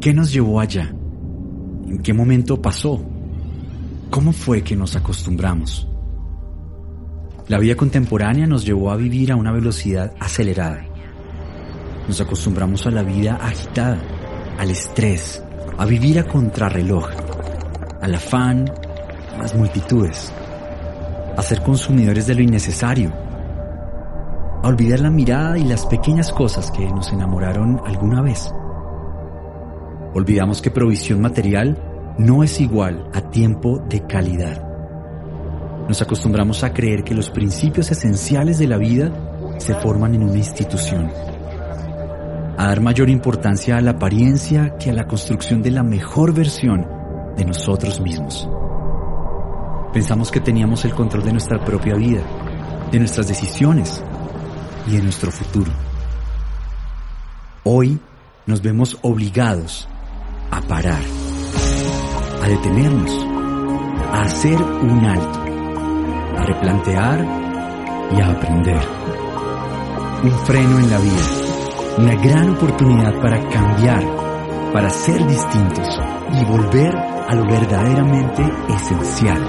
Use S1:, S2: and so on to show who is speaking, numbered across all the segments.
S1: ¿Qué nos llevó allá? ¿En qué momento pasó? ¿Cómo fue que nos acostumbramos? La vida contemporánea nos llevó a vivir a una velocidad acelerada. Nos acostumbramos a la vida agitada, al estrés, a vivir a contrarreloj, al afán, a las multitudes, a ser consumidores de lo innecesario, a olvidar la mirada y las pequeñas cosas que nos enamoraron alguna vez. Olvidamos que provisión material no es igual a tiempo de calidad. Nos acostumbramos a creer que los principios esenciales de la vida se forman en una institución. A dar mayor importancia a la apariencia que a la construcción de la mejor versión de nosotros mismos. Pensamos que teníamos el control de nuestra propia vida, de nuestras decisiones y de nuestro futuro. Hoy nos vemos obligados a parar, a detenernos, a hacer un alto, a replantear y a aprender. Un freno en la vida, una gran oportunidad para cambiar, para ser distintos y volver a lo verdaderamente esencial.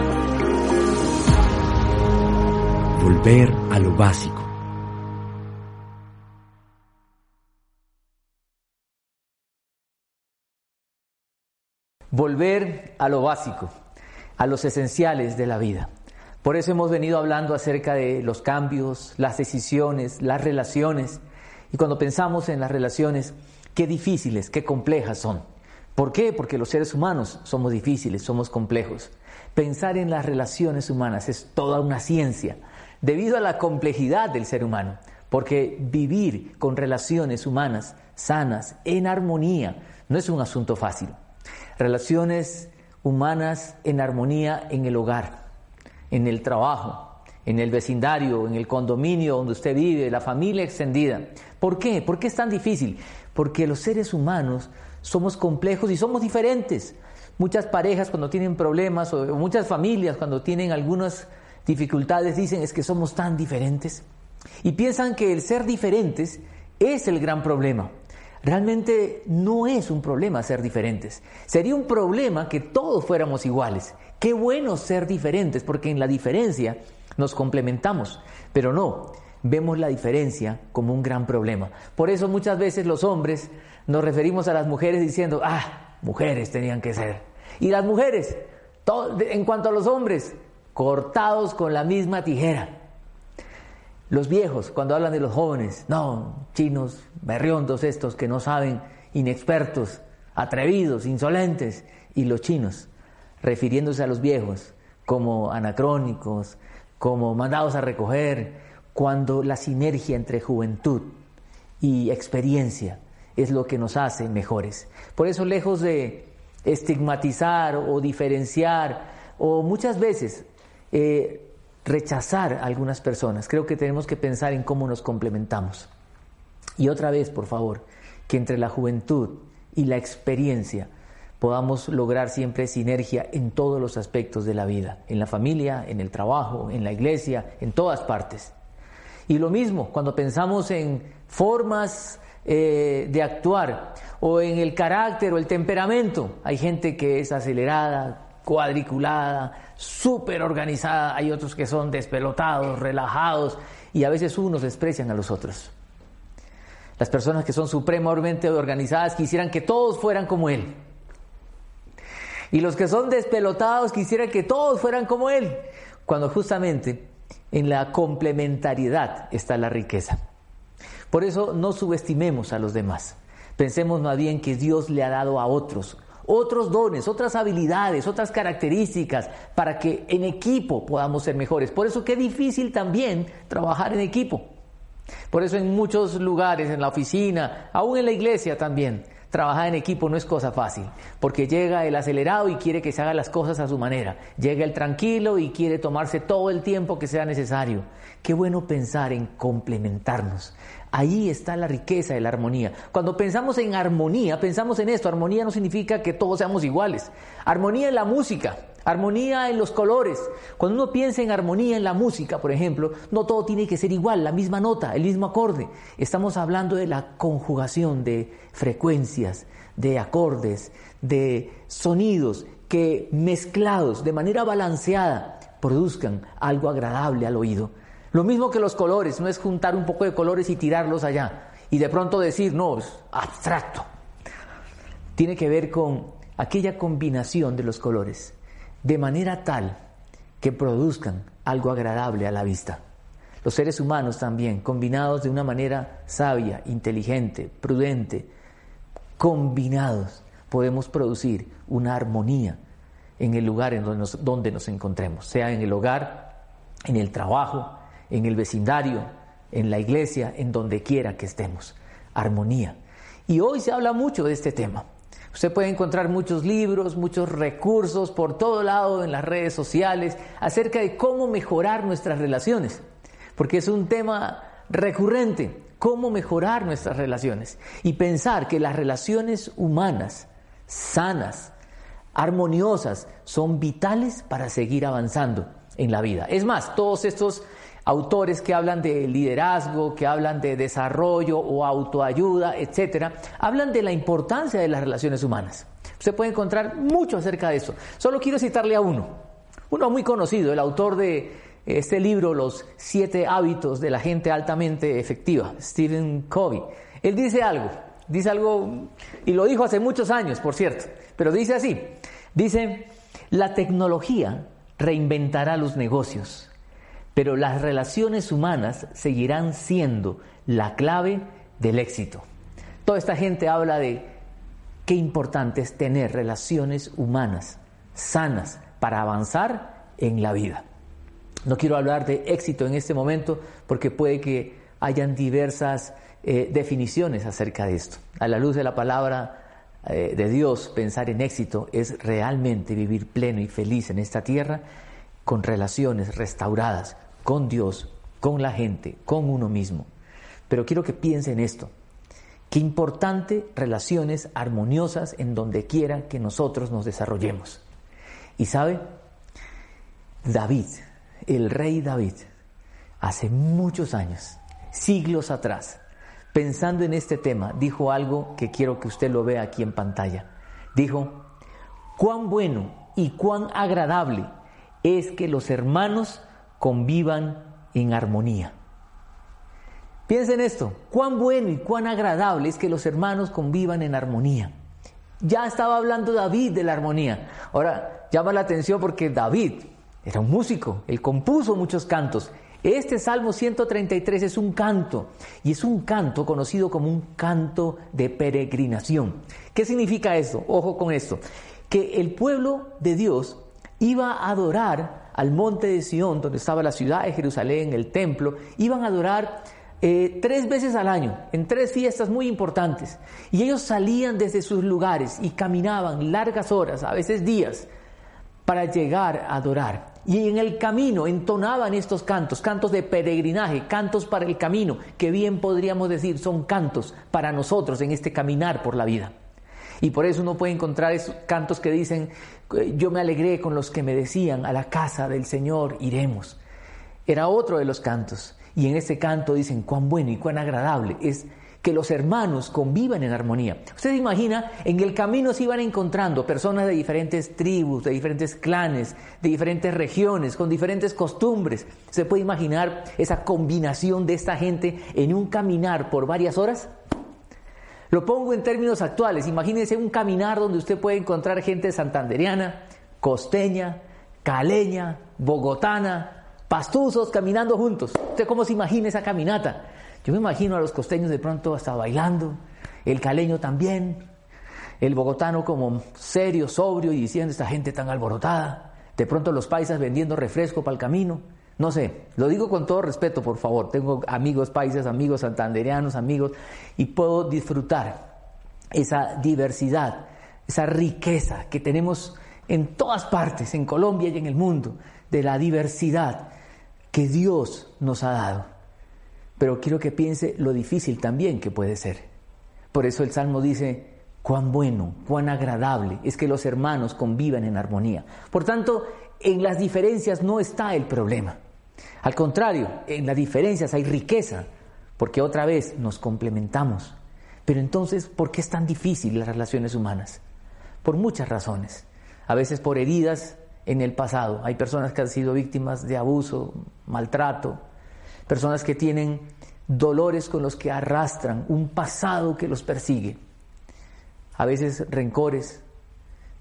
S1: Volver a lo básico.
S2: Volver a lo básico, a los esenciales de la vida. Por eso hemos venido hablando acerca de los cambios, las decisiones, las relaciones. Y cuando pensamos en las relaciones, qué difíciles, qué complejas son. ¿Por qué? Porque los seres humanos somos difíciles, somos complejos. Pensar en las relaciones humanas es toda una ciencia, debido a la complejidad del ser humano. Porque vivir con relaciones humanas sanas, en armonía, no es un asunto fácil relaciones humanas en armonía en el hogar, en el trabajo, en el vecindario, en el condominio donde usted vive, la familia extendida. ¿Por qué? ¿Por qué es tan difícil? Porque los seres humanos somos complejos y somos diferentes. Muchas parejas cuando tienen problemas o muchas familias cuando tienen algunas dificultades dicen es que somos tan diferentes y piensan que el ser diferentes es el gran problema. Realmente no es un problema ser diferentes. Sería un problema que todos fuéramos iguales. Qué bueno ser diferentes, porque en la diferencia nos complementamos. Pero no, vemos la diferencia como un gran problema. Por eso muchas veces los hombres nos referimos a las mujeres diciendo, ah, mujeres tenían que ser. Y las mujeres, en cuanto a los hombres, cortados con la misma tijera. Los viejos, cuando hablan de los jóvenes, no, chinos, berriondos estos que no saben, inexpertos, atrevidos, insolentes, y los chinos, refiriéndose a los viejos como anacrónicos, como mandados a recoger, cuando la sinergia entre juventud y experiencia es lo que nos hace mejores. Por eso, lejos de estigmatizar o diferenciar, o muchas veces eh, rechazar a algunas personas. Creo que tenemos que pensar en cómo nos complementamos. Y otra vez, por favor, que entre la juventud y la experiencia podamos lograr siempre sinergia en todos los aspectos de la vida, en la familia, en el trabajo, en la iglesia, en todas partes. Y lo mismo, cuando pensamos en formas eh, de actuar o en el carácter o el temperamento, hay gente que es acelerada, cuadriculada, súper organizada, hay otros que son despelotados, relajados y a veces unos desprecian a los otros. Las personas que son supremamente organizadas quisieran que todos fueran como él. Y los que son despelotados quisieran que todos fueran como él, cuando justamente en la complementariedad está la riqueza. Por eso no subestimemos a los demás. Pensemos más bien que Dios le ha dado a otros otros dones, otras habilidades, otras características para que en equipo podamos ser mejores. Por eso qué difícil también trabajar en equipo. Por eso en muchos lugares, en la oficina, aún en la iglesia también, Trabajar en equipo no es cosa fácil, porque llega el acelerado y quiere que se hagan las cosas a su manera. Llega el tranquilo y quiere tomarse todo el tiempo que sea necesario. Qué bueno pensar en complementarnos. Ahí está la riqueza de la armonía. Cuando pensamos en armonía, pensamos en esto. Armonía no significa que todos seamos iguales. Armonía en la música, armonía en los colores. Cuando uno piensa en armonía en la música, por ejemplo, no todo tiene que ser igual, la misma nota, el mismo acorde. Estamos hablando de la conjugación de frecuencias, de acordes, de sonidos que mezclados de manera balanceada produzcan algo agradable al oído. Lo mismo que los colores, no es juntar un poco de colores y tirarlos allá y de pronto decir, no, es abstracto. Tiene que ver con aquella combinación de los colores, de manera tal que produzcan algo agradable a la vista. Los seres humanos también, combinados de una manera sabia, inteligente, prudente, combinados, podemos producir una armonía en el lugar en donde nos, donde nos encontremos, sea en el hogar, en el trabajo, en el vecindario, en la iglesia, en donde quiera que estemos. Armonía. Y hoy se habla mucho de este tema. Usted puede encontrar muchos libros, muchos recursos por todo lado en las redes sociales acerca de cómo mejorar nuestras relaciones, porque es un tema recurrente, cómo mejorar nuestras relaciones y pensar que las relaciones humanas sanas, armoniosas, son vitales para seguir avanzando en la vida. Es más, todos estos autores que hablan de liderazgo, que hablan de desarrollo o autoayuda, etcétera, hablan de la importancia de las relaciones humanas. Usted puede encontrar mucho acerca de eso. Solo quiero citarle a uno, uno muy conocido, el autor de este libro, Los siete hábitos de la gente altamente efectiva, Stephen Covey. Él dice algo, dice algo, y lo dijo hace muchos años, por cierto, pero dice así, dice, la tecnología reinventará los negocios pero las relaciones humanas seguirán siendo la clave del éxito. Toda esta gente habla de qué importante es tener relaciones humanas sanas para avanzar en la vida. No quiero hablar de éxito en este momento porque puede que hayan diversas eh, definiciones acerca de esto. A la luz de la palabra eh, de Dios, pensar en éxito es realmente vivir pleno y feliz en esta tierra con relaciones restauradas, con Dios, con la gente, con uno mismo. Pero quiero que piensen en esto. Qué importante relaciones armoniosas en donde quiera que nosotros nos desarrollemos. Y sabe, David, el rey David, hace muchos años, siglos atrás, pensando en este tema, dijo algo que quiero que usted lo vea aquí en pantalla. Dijo, cuán bueno y cuán agradable es que los hermanos convivan en armonía. Piensen esto, cuán bueno y cuán agradable es que los hermanos convivan en armonía. Ya estaba hablando David de la armonía. Ahora llama la atención porque David era un músico, él compuso muchos cantos. Este Salmo 133 es un canto y es un canto conocido como un canto de peregrinación. ¿Qué significa esto? Ojo con esto. Que el pueblo de Dios iba a adorar al monte de Sión, donde estaba la ciudad de Jerusalén, el templo, iban a adorar eh, tres veces al año, en tres fiestas muy importantes. Y ellos salían desde sus lugares y caminaban largas horas, a veces días, para llegar a adorar. Y en el camino entonaban estos cantos, cantos de peregrinaje, cantos para el camino, que bien podríamos decir son cantos para nosotros en este caminar por la vida. Y por eso uno puede encontrar esos cantos que dicen, yo me alegré con los que me decían, a la casa del Señor iremos. Era otro de los cantos. Y en ese canto dicen, cuán bueno y cuán agradable es que los hermanos convivan en armonía. Usted se imagina, en el camino se iban encontrando personas de diferentes tribus, de diferentes clanes, de diferentes regiones, con diferentes costumbres. ¿Se puede imaginar esa combinación de esta gente en un caminar por varias horas? Lo pongo en términos actuales. Imagínense un caminar donde usted puede encontrar gente santanderiana, costeña, caleña, bogotana, pastuzos caminando juntos. ¿Usted cómo se imagina esa caminata? Yo me imagino a los costeños de pronto hasta bailando, el caleño también, el bogotano como serio, sobrio y diciendo esta gente tan alborotada. De pronto los paisas vendiendo refresco para el camino. No sé, lo digo con todo respeto, por favor. Tengo amigos países, amigos santandereanos, amigos, y puedo disfrutar esa diversidad, esa riqueza que tenemos en todas partes, en Colombia y en el mundo, de la diversidad que Dios nos ha dado. Pero quiero que piense lo difícil también que puede ser. Por eso el Salmo dice, cuán bueno, cuán agradable es que los hermanos convivan en armonía. Por tanto, en las diferencias no está el problema. Al contrario, en las diferencias hay riqueza, porque otra vez nos complementamos. Pero entonces, ¿por qué es tan difícil las relaciones humanas? Por muchas razones. A veces por heridas en el pasado. Hay personas que han sido víctimas de abuso, maltrato, personas que tienen dolores con los que arrastran, un pasado que los persigue. A veces rencores,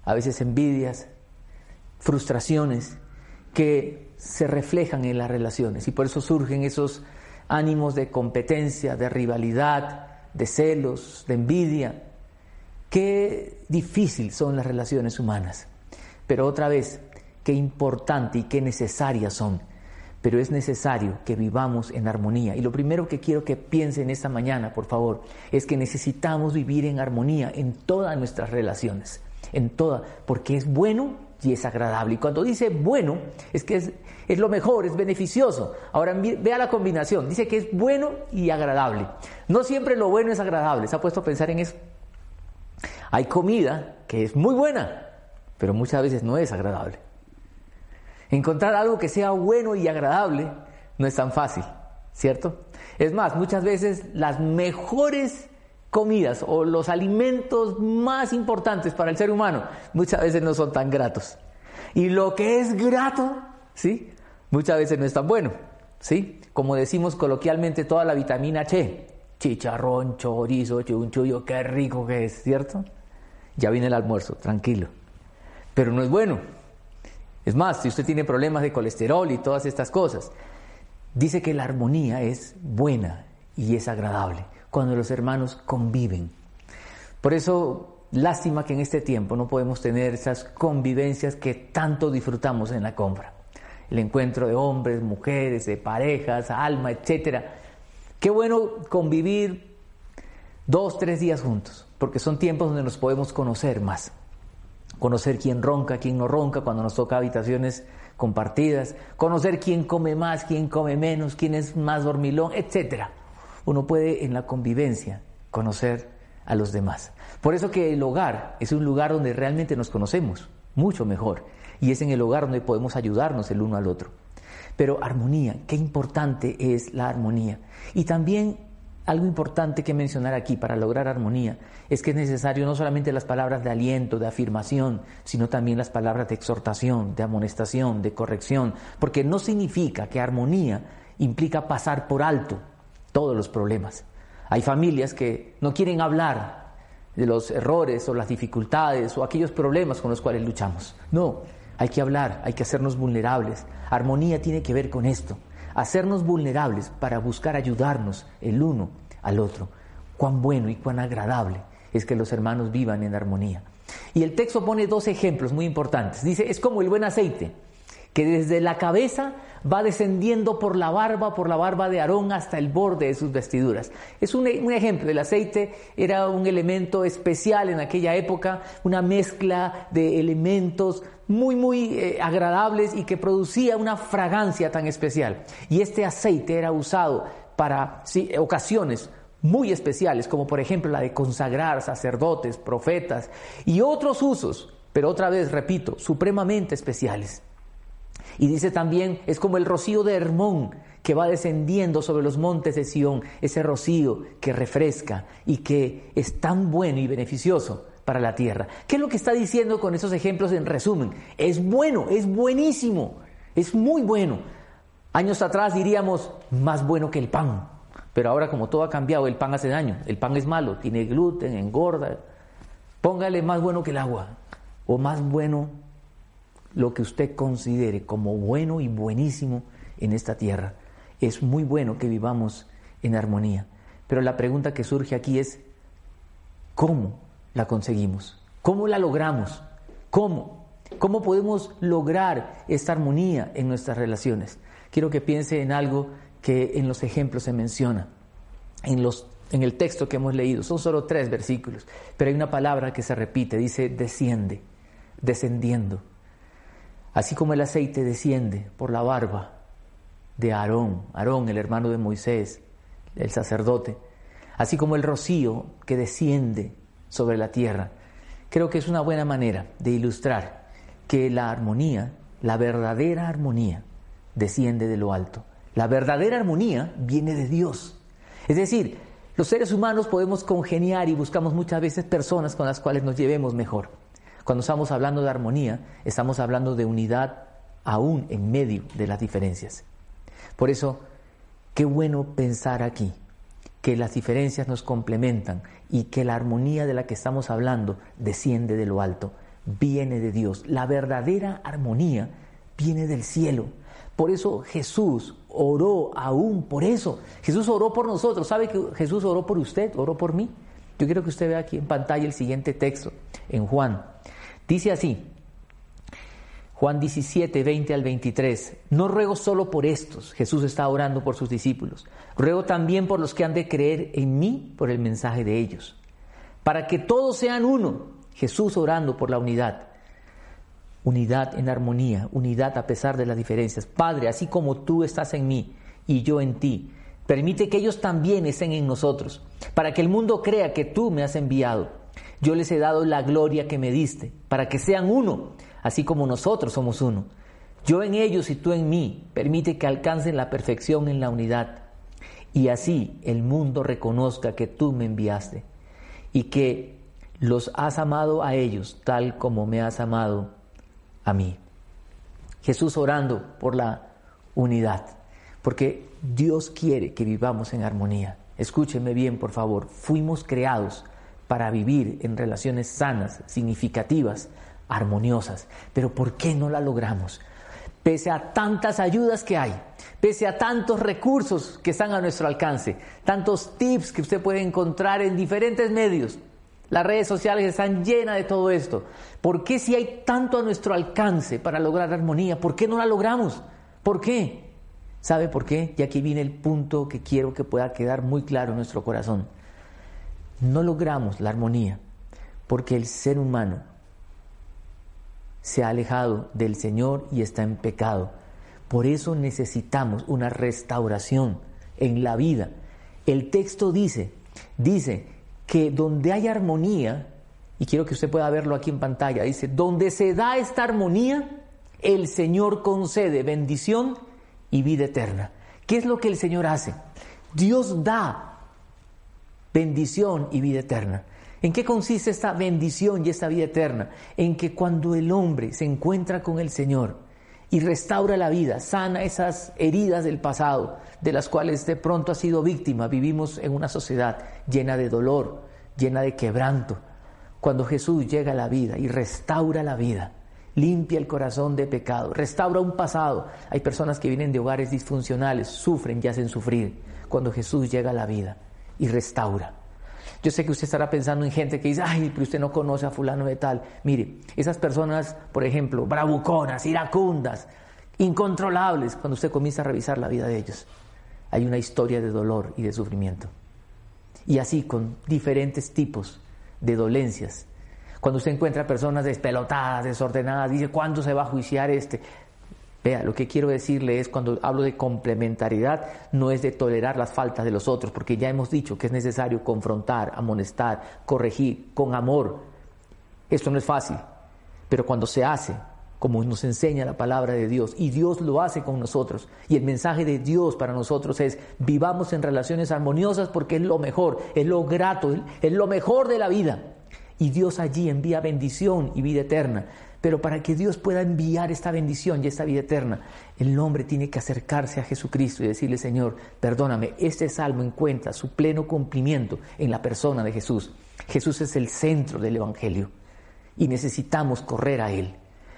S2: a veces envidias, frustraciones que se reflejan en las relaciones y por eso surgen esos ánimos de competencia, de rivalidad, de celos, de envidia. Qué difícil son las relaciones humanas. Pero otra vez, qué importante y qué necesarias son. Pero es necesario que vivamos en armonía. Y lo primero que quiero que piensen esta mañana, por favor, es que necesitamos vivir en armonía en todas nuestras relaciones. En todas, porque es bueno y es agradable. Y cuando dice bueno, es que es, es lo mejor, es beneficioso. Ahora vea la combinación, dice que es bueno y agradable. No siempre lo bueno es agradable, se ha puesto a pensar en eso. Hay comida que es muy buena, pero muchas veces no es agradable. Encontrar algo que sea bueno y agradable no es tan fácil, ¿cierto? Es más, muchas veces las mejores comidas o los alimentos más importantes para el ser humano muchas veces no son tan gratos. Y lo que es grato, ¿sí? Muchas veces no es tan bueno, ¿sí? Como decimos coloquialmente, toda la vitamina H, chicharrón, chorizo, chunchullo, qué rico que es, ¿cierto? Ya viene el almuerzo, tranquilo. Pero no es bueno. Es más, si usted tiene problemas de colesterol y todas estas cosas, dice que la armonía es buena y es agradable cuando los hermanos conviven. Por eso, lástima que en este tiempo no podemos tener esas convivencias que tanto disfrutamos en la compra. El encuentro de hombres, mujeres, de parejas, alma, etc. Qué bueno convivir dos, tres días juntos, porque son tiempos donde nos podemos conocer más. Conocer quién ronca, quién no ronca, cuando nos toca habitaciones compartidas. Conocer quién come más, quién come menos, quién es más dormilón, etcétera uno puede en la convivencia conocer a los demás. Por eso que el hogar es un lugar donde realmente nos conocemos mucho mejor y es en el hogar donde podemos ayudarnos el uno al otro. Pero armonía, qué importante es la armonía. Y también algo importante que mencionar aquí para lograr armonía es que es necesario no solamente las palabras de aliento, de afirmación, sino también las palabras de exhortación, de amonestación, de corrección, porque no significa que armonía implica pasar por alto todos los problemas. Hay familias que no quieren hablar de los errores o las dificultades o aquellos problemas con los cuales luchamos. No, hay que hablar, hay que hacernos vulnerables. Armonía tiene que ver con esto, hacernos vulnerables para buscar ayudarnos el uno al otro. Cuán bueno y cuán agradable es que los hermanos vivan en armonía. Y el texto pone dos ejemplos muy importantes. Dice, es como el buen aceite, que desde la cabeza va descendiendo por la barba, por la barba de Aarón hasta el borde de sus vestiduras. Es un, ejemplo, el aceite era un elemento especial en aquella época, una mezcla de elementos muy, muy eh, agradables y que producía una fragancia tan especial. Y este aceite era usado para ocasiones muy especiales, como por ejemplo la de consagrar sacerdotes, profetas y otros usos, pero otra vez, repito, supremamente especiales. Y dice también, es como el rocío de Hermón que va descendiendo sobre los montes de Sión, ese rocío que refresca y que es tan bueno y beneficioso para la tierra. ¿Qué es lo que está diciendo con esos ejemplos en resumen? Es bueno, es buenísimo, es muy bueno. Años atrás diríamos, más bueno que el pan. Pero ahora como todo ha cambiado, el pan hace daño, el pan es malo, tiene gluten, engorda. Póngale más bueno que el agua o más bueno lo que usted considere como bueno y buenísimo en esta tierra. Es muy bueno que vivamos en armonía. Pero la pregunta que surge aquí es, ¿cómo la conseguimos? ¿Cómo la logramos? ¿Cómo? ¿Cómo podemos lograr esta armonía en nuestras relaciones? quiero que piense en algo que en los ejemplos se menciona, en, los, en el texto que hemos leído. Son solo tres versículos, pero hay una palabra que se repite, dice desciende, descendiendo. Así como el aceite desciende por la barba de Aarón, Aarón, el hermano de Moisés, el sacerdote, así como el rocío que desciende sobre la tierra. Creo que es una buena manera de ilustrar que la armonía, la verdadera armonía, desciende de lo alto. La verdadera armonía viene de Dios. Es decir, los seres humanos podemos congeniar y buscamos muchas veces personas con las cuales nos llevemos mejor. Cuando estamos hablando de armonía, estamos hablando de unidad aún en medio de las diferencias. Por eso, qué bueno pensar aquí que las diferencias nos complementan y que la armonía de la que estamos hablando desciende de lo alto, viene de Dios. La verdadera armonía viene del cielo. Por eso Jesús oró aún por eso. Jesús oró por nosotros. ¿Sabe que Jesús oró por usted? Oró por mí. Yo quiero que usted vea aquí en pantalla el siguiente texto, en Juan. Dice así, Juan 17, 20 al 23. No ruego solo por estos, Jesús está orando por sus discípulos. Ruego también por los que han de creer en mí por el mensaje de ellos. Para que todos sean uno, Jesús orando por la unidad unidad en armonía, unidad a pesar de las diferencias. Padre, así como tú estás en mí y yo en ti, permite que ellos también estén en nosotros, para que el mundo crea que tú me has enviado. Yo les he dado la gloria que me diste, para que sean uno, así como nosotros somos uno. Yo en ellos y tú en mí, permite que alcancen la perfección en la unidad. Y así el mundo reconozca que tú me enviaste y que los has amado a ellos tal como me has amado a mí. Jesús orando por la unidad, porque Dios quiere que vivamos en armonía. Escúcheme bien, por favor, fuimos creados para vivir en relaciones sanas, significativas, armoniosas, pero ¿por qué no la logramos? Pese a tantas ayudas que hay, pese a tantos recursos que están a nuestro alcance, tantos tips que usted puede encontrar en diferentes medios, las redes sociales están llenas de todo esto. ¿Por qué si hay tanto a nuestro alcance para lograr armonía, por qué no la logramos? ¿Por qué? ¿Sabe por qué? Y aquí viene el punto que quiero que pueda quedar muy claro en nuestro corazón. No logramos la armonía porque el ser humano se ha alejado del Señor y está en pecado. Por eso necesitamos una restauración en la vida. El texto dice, dice que donde hay armonía, y quiero que usted pueda verlo aquí en pantalla, dice, donde se da esta armonía, el Señor concede bendición y vida eterna. ¿Qué es lo que el Señor hace? Dios da bendición y vida eterna. ¿En qué consiste esta bendición y esta vida eterna? En que cuando el hombre se encuentra con el Señor y restaura la vida, sana esas heridas del pasado, de las cuales de pronto ha sido víctima. Vivimos en una sociedad llena de dolor, llena de quebranto. Cuando Jesús llega a la vida y restaura la vida, limpia el corazón de pecado, restaura un pasado. Hay personas que vienen de hogares disfuncionales, sufren y hacen sufrir. Cuando Jesús llega a la vida y restaura. Yo sé que usted estará pensando en gente que dice, ay, pero usted no conoce a fulano de tal. Mire, esas personas, por ejemplo, bravuconas, iracundas, incontrolables, cuando usted comienza a revisar la vida de ellos, hay una historia de dolor y de sufrimiento. Y así con diferentes tipos de dolencias. Cuando usted encuentra personas despelotadas, desordenadas, dice, ¿cuándo se va a juiciar este? Vea, lo que quiero decirle es cuando hablo de complementariedad, no es de tolerar las faltas de los otros, porque ya hemos dicho que es necesario confrontar, amonestar, corregir con amor. Esto no es fácil, pero cuando se hace como nos enseña la palabra de Dios, y Dios lo hace con nosotros. Y el mensaje de Dios para nosotros es, vivamos en relaciones armoniosas porque es lo mejor, es lo grato, es lo mejor de la vida. Y Dios allí envía bendición y vida eterna. Pero para que Dios pueda enviar esta bendición y esta vida eterna, el hombre tiene que acercarse a Jesucristo y decirle, Señor, perdóname, este salmo encuentra su pleno cumplimiento en la persona de Jesús. Jesús es el centro del Evangelio y necesitamos correr a Él.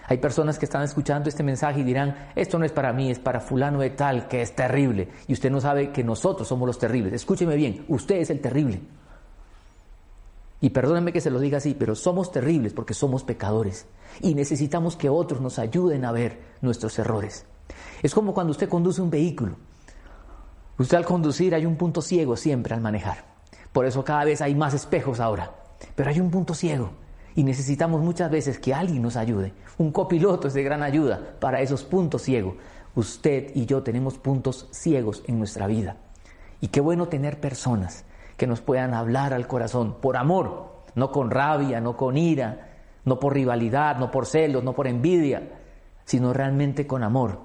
S2: Hay personas que están escuchando este mensaje y dirán, esto no es para mí, es para fulano de tal, que es terrible. Y usted no sabe que nosotros somos los terribles. Escúcheme bien, usted es el terrible. Y perdónenme que se lo diga así, pero somos terribles porque somos pecadores. Y necesitamos que otros nos ayuden a ver nuestros errores. Es como cuando usted conduce un vehículo. Usted al conducir hay un punto ciego siempre al manejar. Por eso cada vez hay más espejos ahora. Pero hay un punto ciego. Y necesitamos muchas veces que alguien nos ayude. Un copiloto es de gran ayuda para esos puntos ciegos. Usted y yo tenemos puntos ciegos en nuestra vida. Y qué bueno tener personas que nos puedan hablar al corazón por amor, no con rabia, no con ira, no por rivalidad, no por celos, no por envidia, sino realmente con amor.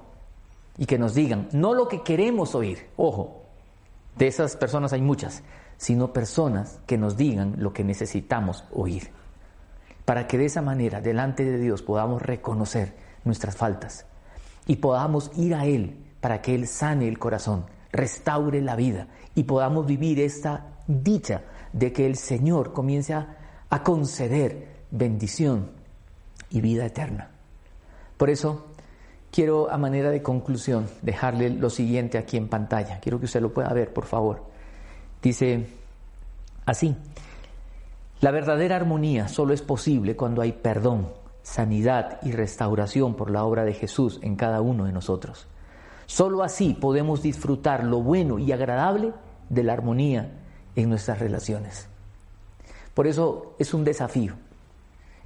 S2: Y que nos digan, no lo que queremos oír, ojo, de esas personas hay muchas, sino personas que nos digan lo que necesitamos oír. Para que de esa manera, delante de Dios, podamos reconocer nuestras faltas y podamos ir a Él para que Él sane el corazón, restaure la vida y podamos vivir esta dicha de que el Señor comience a, a conceder bendición y vida eterna. Por eso quiero a manera de conclusión dejarle lo siguiente aquí en pantalla. Quiero que usted lo pueda ver, por favor. Dice así, la verdadera armonía solo es posible cuando hay perdón, sanidad y restauración por la obra de Jesús en cada uno de nosotros. Solo así podemos disfrutar lo bueno y agradable de la armonía en nuestras relaciones. Por eso es un desafío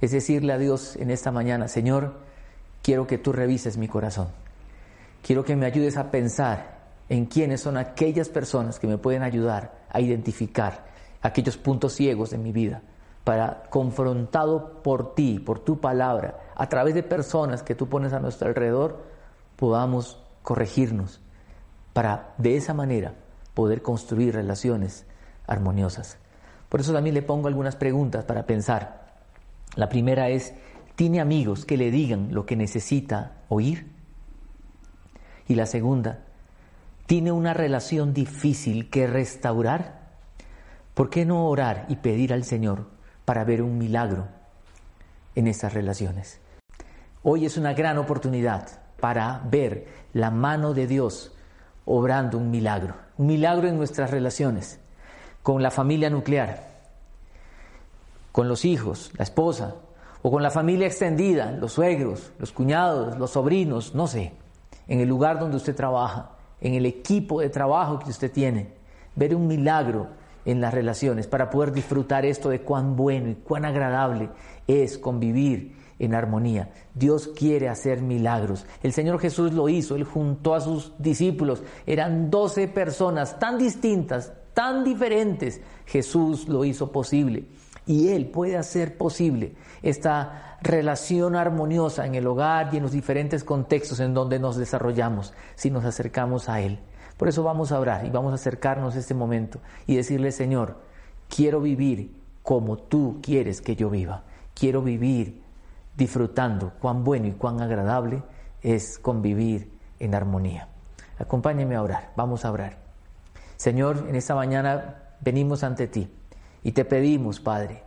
S2: es decirle a Dios en esta mañana, Señor, quiero que tú revises mi corazón. Quiero que me ayudes a pensar en quiénes son aquellas personas que me pueden ayudar a identificar aquellos puntos ciegos de mi vida, para, confrontado por ti, por tu palabra, a través de personas que tú pones a nuestro alrededor, podamos corregirnos, para de esa manera poder construir relaciones armoniosas. Por eso también le pongo algunas preguntas para pensar. La primera es, ¿tiene amigos que le digan lo que necesita oír? Y la segunda, ¿tiene una relación difícil que restaurar? ¿Por qué no orar y pedir al Señor para ver un milagro en esas relaciones? Hoy es una gran oportunidad para ver la mano de Dios obrando un milagro, un milagro en nuestras relaciones, con la familia nuclear, con los hijos, la esposa, o con la familia extendida, los suegros, los cuñados, los sobrinos, no sé, en el lugar donde usted trabaja, en el equipo de trabajo que usted tiene, ver un milagro en las relaciones para poder disfrutar esto de cuán bueno y cuán agradable es convivir en armonía. Dios quiere hacer milagros. El Señor Jesús lo hizo, Él juntó a sus discípulos, eran doce personas tan distintas, tan diferentes. Jesús lo hizo posible y Él puede hacer posible esta relación armoniosa en el hogar y en los diferentes contextos en donde nos desarrollamos si nos acercamos a Él. Por eso vamos a orar y vamos a acercarnos a este momento y decirle, Señor, quiero vivir como tú quieres que yo viva. Quiero vivir disfrutando cuán bueno y cuán agradable es convivir en armonía. Acompáñeme a orar, vamos a orar. Señor, en esta mañana venimos ante ti y te pedimos, Padre,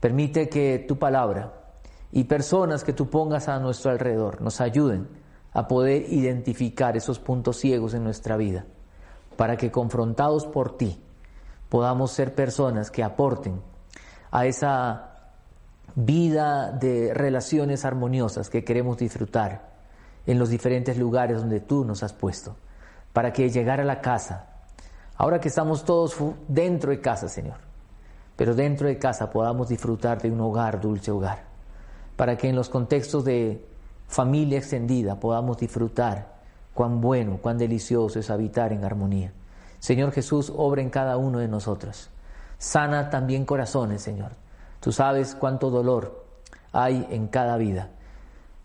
S2: permite que tu palabra y personas que tú pongas a nuestro alrededor nos ayuden a poder identificar esos puntos ciegos en nuestra vida, para que confrontados por ti podamos ser personas que aporten a esa vida de relaciones armoniosas que queremos disfrutar en los diferentes lugares donde tú nos has puesto, para que llegar a la casa, ahora que estamos todos dentro de casa, Señor, pero dentro de casa podamos disfrutar de un hogar, dulce hogar, para que en los contextos de familia extendida podamos disfrutar cuán bueno, cuán delicioso es habitar en armonía. Señor Jesús, obra en cada uno de nosotros. Sana también corazones, Señor. Tú sabes cuánto dolor hay en cada vida,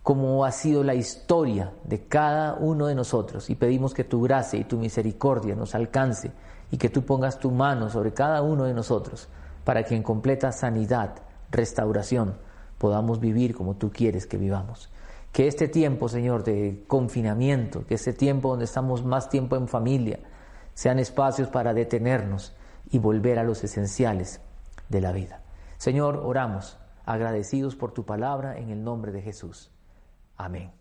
S2: cómo ha sido la historia de cada uno de nosotros y pedimos que tu gracia y tu misericordia nos alcance y que tú pongas tu mano sobre cada uno de nosotros para que en completa sanidad, restauración, podamos vivir como tú quieres que vivamos. Que este tiempo, Señor, de confinamiento, que este tiempo donde estamos más tiempo en familia, sean espacios para detenernos y volver a los esenciales de la vida. Señor, oramos agradecidos por tu palabra en el nombre de Jesús. Amén.